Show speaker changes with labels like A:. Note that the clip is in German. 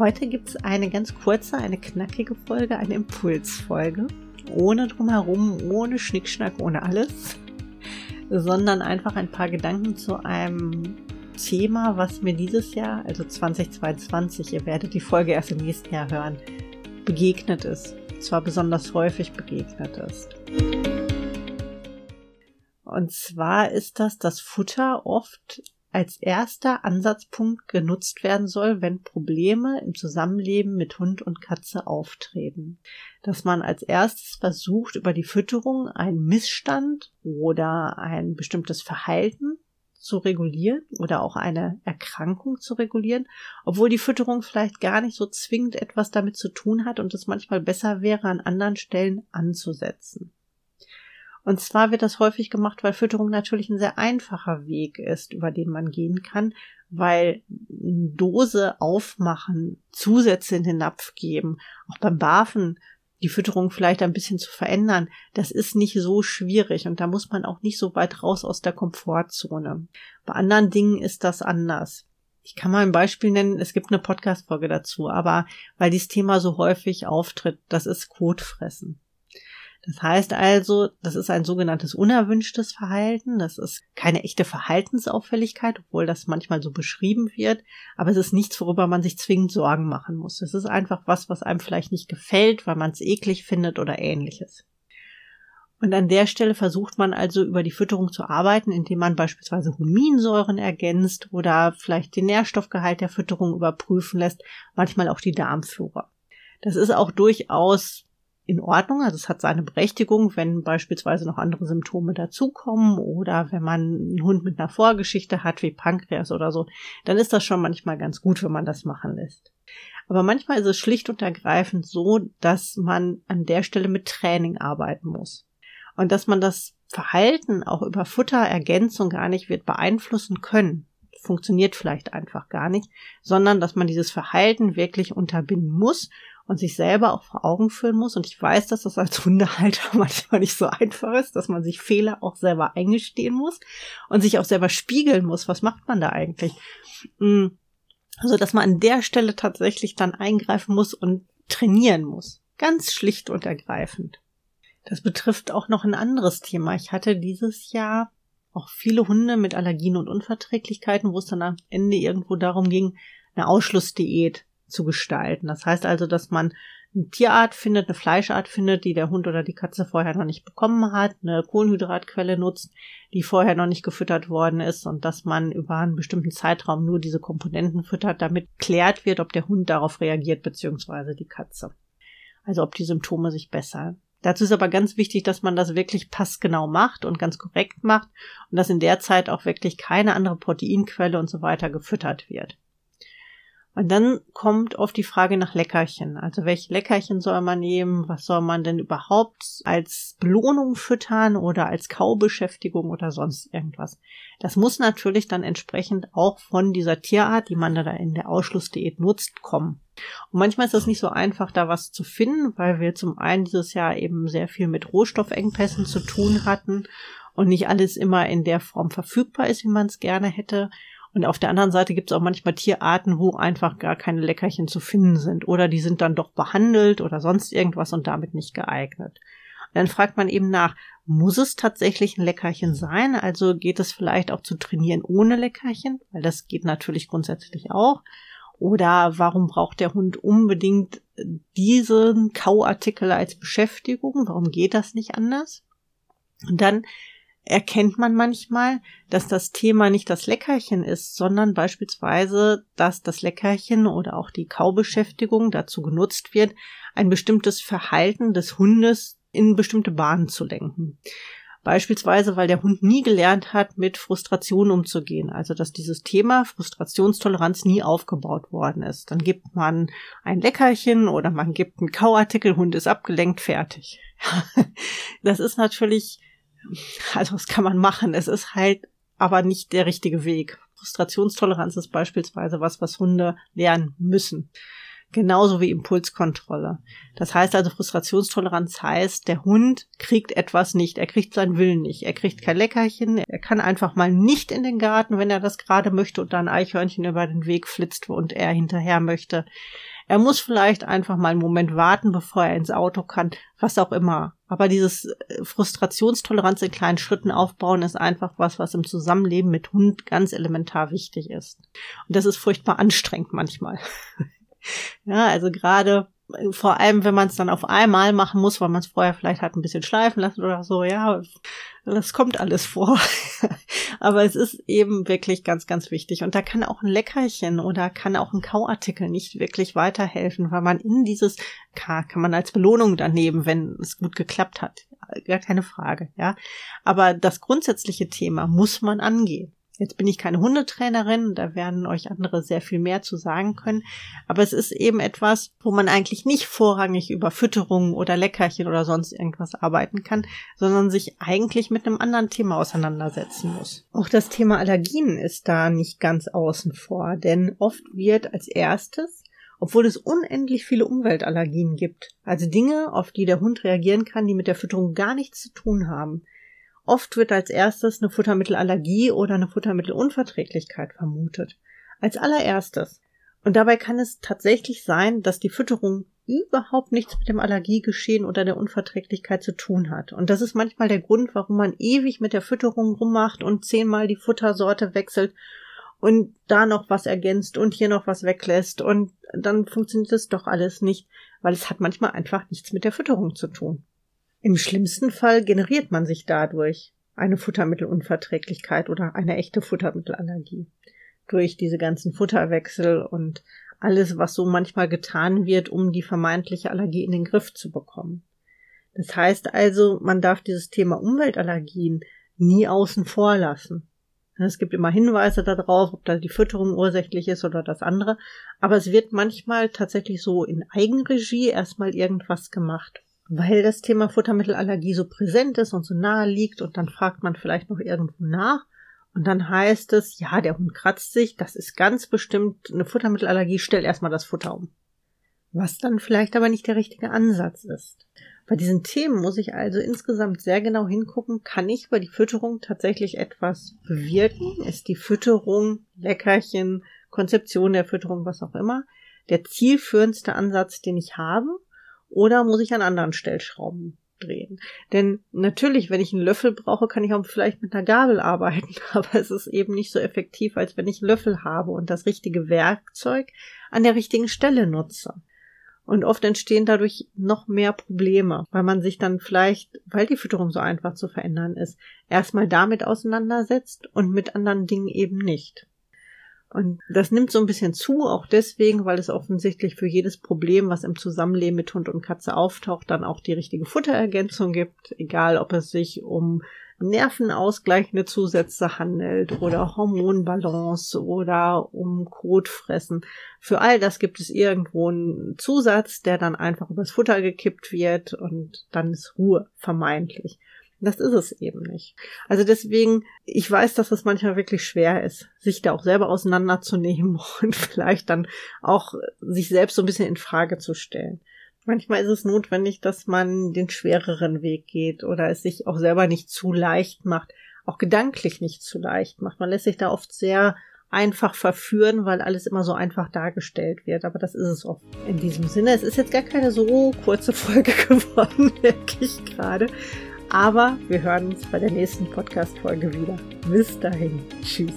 A: Heute gibt es eine ganz kurze, eine knackige Folge, eine Impulsfolge. Ohne drumherum, ohne Schnickschnack, ohne alles. Sondern einfach ein paar Gedanken zu einem Thema, was mir dieses Jahr, also 2022, ihr werdet die Folge erst im nächsten Jahr hören, begegnet ist. Zwar besonders häufig begegnet ist. Und zwar ist das, dass Futter oft als erster Ansatzpunkt genutzt werden soll, wenn Probleme im Zusammenleben mit Hund und Katze auftreten. Dass man als erstes versucht, über die Fütterung einen Missstand oder ein bestimmtes Verhalten zu regulieren oder auch eine Erkrankung zu regulieren, obwohl die Fütterung vielleicht gar nicht so zwingend etwas damit zu tun hat und es manchmal besser wäre, an anderen Stellen anzusetzen. Und zwar wird das häufig gemacht, weil Fütterung natürlich ein sehr einfacher Weg ist, über den man gehen kann, weil Dose aufmachen, Zusätze in den Napf geben, auch beim Barfen die Fütterung vielleicht ein bisschen zu verändern, das ist nicht so schwierig und da muss man auch nicht so weit raus aus der Komfortzone. Bei anderen Dingen ist das anders. Ich kann mal ein Beispiel nennen, es gibt eine Podcast-Folge dazu, aber weil dieses Thema so häufig auftritt, das ist Kotfressen. Das heißt also, das ist ein sogenanntes unerwünschtes Verhalten. Das ist keine echte Verhaltensauffälligkeit, obwohl das manchmal so beschrieben wird. Aber es ist nichts, worüber man sich zwingend Sorgen machen muss. Es ist einfach was, was einem vielleicht nicht gefällt, weil man es eklig findet oder ähnliches. Und an der Stelle versucht man also über die Fütterung zu arbeiten, indem man beispielsweise Huminsäuren ergänzt oder vielleicht den Nährstoffgehalt der Fütterung überprüfen lässt, manchmal auch die Darmflora. Das ist auch durchaus in Ordnung. Also es hat seine Berechtigung, wenn beispielsweise noch andere Symptome dazukommen oder wenn man einen Hund mit einer Vorgeschichte hat, wie Pankreas oder so, dann ist das schon manchmal ganz gut, wenn man das machen lässt. Aber manchmal ist es schlicht und ergreifend so, dass man an der Stelle mit Training arbeiten muss. Und dass man das Verhalten auch über Futterergänzung gar nicht wird beeinflussen können. Funktioniert vielleicht einfach gar nicht, sondern dass man dieses Verhalten wirklich unterbinden muss und sich selber auch vor Augen führen muss. Und ich weiß, dass das als Hundehalter manchmal nicht so einfach ist, dass man sich Fehler auch selber eingestehen muss und sich auch selber spiegeln muss. Was macht man da eigentlich? Mm, also, dass man an der Stelle tatsächlich dann eingreifen muss und trainieren muss. Ganz schlicht und ergreifend. Das betrifft auch noch ein anderes Thema. Ich hatte dieses Jahr auch viele Hunde mit Allergien und Unverträglichkeiten, wo es dann am Ende irgendwo darum ging, eine Ausschlussdiät zu gestalten. Das heißt also, dass man eine Tierart findet, eine Fleischart findet, die der Hund oder die Katze vorher noch nicht bekommen hat, eine Kohlenhydratquelle nutzt, die vorher noch nicht gefüttert worden ist und dass man über einen bestimmten Zeitraum nur diese Komponenten füttert, damit klärt wird, ob der Hund darauf reagiert, beziehungsweise die Katze. Also ob die Symptome sich bessern. Dazu ist aber ganz wichtig, dass man das wirklich passgenau macht und ganz korrekt macht und dass in der Zeit auch wirklich keine andere Proteinquelle und so weiter gefüttert wird. Und dann kommt oft die Frage nach Leckerchen. Also welche Leckerchen soll man nehmen? Was soll man denn überhaupt als Belohnung füttern oder als Kaubeschäftigung oder sonst irgendwas? Das muss natürlich dann entsprechend auch von dieser Tierart, die man da in der Ausschlussdiät nutzt, kommen. Und manchmal ist es nicht so einfach, da was zu finden, weil wir zum einen dieses Jahr eben sehr viel mit Rohstoffengpässen zu tun hatten und nicht alles immer in der Form verfügbar ist, wie man es gerne hätte. Und auf der anderen Seite gibt es auch manchmal Tierarten, wo einfach gar keine Leckerchen zu finden sind. Oder die sind dann doch behandelt oder sonst irgendwas und damit nicht geeignet. Und dann fragt man eben nach, muss es tatsächlich ein Leckerchen sein? Also geht es vielleicht auch zu trainieren ohne Leckerchen? Weil das geht natürlich grundsätzlich auch. Oder warum braucht der Hund unbedingt diesen Kauartikel als Beschäftigung? Warum geht das nicht anders? Und dann erkennt man manchmal, dass das Thema nicht das Leckerchen ist, sondern beispielsweise, dass das Leckerchen oder auch die Kaubeschäftigung dazu genutzt wird, ein bestimmtes Verhalten des Hundes in bestimmte Bahnen zu lenken. Beispielsweise, weil der Hund nie gelernt hat, mit Frustration umzugehen. Also, dass dieses Thema Frustrationstoleranz nie aufgebaut worden ist. Dann gibt man ein Leckerchen oder man gibt einen Kauartikel, Hund ist abgelenkt, fertig. das ist natürlich also was kann man machen? Es ist halt aber nicht der richtige Weg. Frustrationstoleranz ist beispielsweise was, was Hunde lernen müssen. Genauso wie Impulskontrolle. Das heißt also, Frustrationstoleranz heißt, der Hund kriegt etwas nicht, er kriegt seinen Willen nicht, er kriegt kein Leckerchen, er kann einfach mal nicht in den Garten, wenn er das gerade möchte und da ein Eichhörnchen über den Weg flitzt und er hinterher möchte. Er muss vielleicht einfach mal einen Moment warten, bevor er ins Auto kann, was auch immer. Aber dieses äh, Frustrationstoleranz in kleinen Schritten aufbauen ist einfach was, was im Zusammenleben mit Hund ganz elementar wichtig ist. Und das ist furchtbar anstrengend manchmal. ja, also gerade vor allem, wenn man es dann auf einmal machen muss, weil man es vorher vielleicht hat ein bisschen schleifen lassen oder so, ja, das kommt alles vor. Aber es ist eben wirklich ganz, ganz wichtig. Und da kann auch ein Leckerchen oder kann auch ein Kauartikel nicht wirklich weiterhelfen, weil man in dieses K kann man als Belohnung dann nehmen, wenn es gut geklappt hat. Gar keine Frage, ja. Aber das grundsätzliche Thema muss man angehen. Jetzt bin ich keine Hundetrainerin, da werden euch andere sehr viel mehr zu sagen können. Aber es ist eben etwas, wo man eigentlich nicht vorrangig über Fütterung oder Leckerchen oder sonst irgendwas arbeiten kann, sondern sich eigentlich mit einem anderen Thema auseinandersetzen muss. Auch das Thema Allergien ist da nicht ganz außen vor, denn oft wird als erstes obwohl es unendlich viele Umweltallergien gibt, also Dinge, auf die der Hund reagieren kann, die mit der Fütterung gar nichts zu tun haben. Oft wird als erstes eine Futtermittelallergie oder eine Futtermittelunverträglichkeit vermutet. Als allererstes. Und dabei kann es tatsächlich sein, dass die Fütterung überhaupt nichts mit dem Allergiegeschehen oder der Unverträglichkeit zu tun hat. Und das ist manchmal der Grund, warum man ewig mit der Fütterung rummacht und zehnmal die Futtersorte wechselt und da noch was ergänzt und hier noch was weglässt und dann funktioniert es doch alles nicht, weil es hat manchmal einfach nichts mit der Fütterung zu tun. Im schlimmsten Fall generiert man sich dadurch eine Futtermittelunverträglichkeit oder eine echte Futtermittelallergie. Durch diese ganzen Futterwechsel und alles, was so manchmal getan wird, um die vermeintliche Allergie in den Griff zu bekommen. Das heißt also, man darf dieses Thema Umweltallergien nie außen vor lassen. Es gibt immer Hinweise darauf, ob da die Fütterung ursächlich ist oder das andere, aber es wird manchmal tatsächlich so in Eigenregie erstmal irgendwas gemacht weil das Thema Futtermittelallergie so präsent ist und so nahe liegt und dann fragt man vielleicht noch irgendwo nach und dann heißt es, ja, der Hund kratzt sich, das ist ganz bestimmt eine Futtermittelallergie, stell erstmal das Futter um. Was dann vielleicht aber nicht der richtige Ansatz ist. Bei diesen Themen muss ich also insgesamt sehr genau hingucken, kann ich bei die Fütterung tatsächlich etwas bewirken? Ist die Fütterung, Leckerchen, Konzeption der Fütterung, was auch immer, der zielführendste Ansatz, den ich habe? Oder muss ich an anderen Stellschrauben drehen? Denn natürlich, wenn ich einen Löffel brauche, kann ich auch vielleicht mit einer Gabel arbeiten, aber es ist eben nicht so effektiv, als wenn ich einen Löffel habe und das richtige Werkzeug an der richtigen Stelle nutze. Und oft entstehen dadurch noch mehr Probleme, weil man sich dann vielleicht, weil die Fütterung so einfach zu verändern ist, erstmal damit auseinandersetzt und mit anderen Dingen eben nicht. Und das nimmt so ein bisschen zu, auch deswegen, weil es offensichtlich für jedes Problem, was im Zusammenleben mit Hund und Katze auftaucht, dann auch die richtige Futterergänzung gibt, egal ob es sich um nervenausgleichende Zusätze handelt oder Hormonbalance oder um Kotfressen. Für all das gibt es irgendwo einen Zusatz, der dann einfach übers Futter gekippt wird und dann ist Ruhe vermeintlich. Das ist es eben nicht. Also deswegen, ich weiß, dass es manchmal wirklich schwer ist, sich da auch selber auseinanderzunehmen und vielleicht dann auch sich selbst so ein bisschen in Frage zu stellen. Manchmal ist es notwendig, dass man den schwereren Weg geht oder es sich auch selber nicht zu leicht macht, auch gedanklich nicht zu leicht macht. Man lässt sich da oft sehr einfach verführen, weil alles immer so einfach dargestellt wird. Aber das ist es oft in diesem Sinne. Es ist jetzt gar keine so kurze Folge geworden, merke ich gerade. Aber wir hören uns bei der nächsten Podcast-Folge wieder. Bis dahin. Tschüss.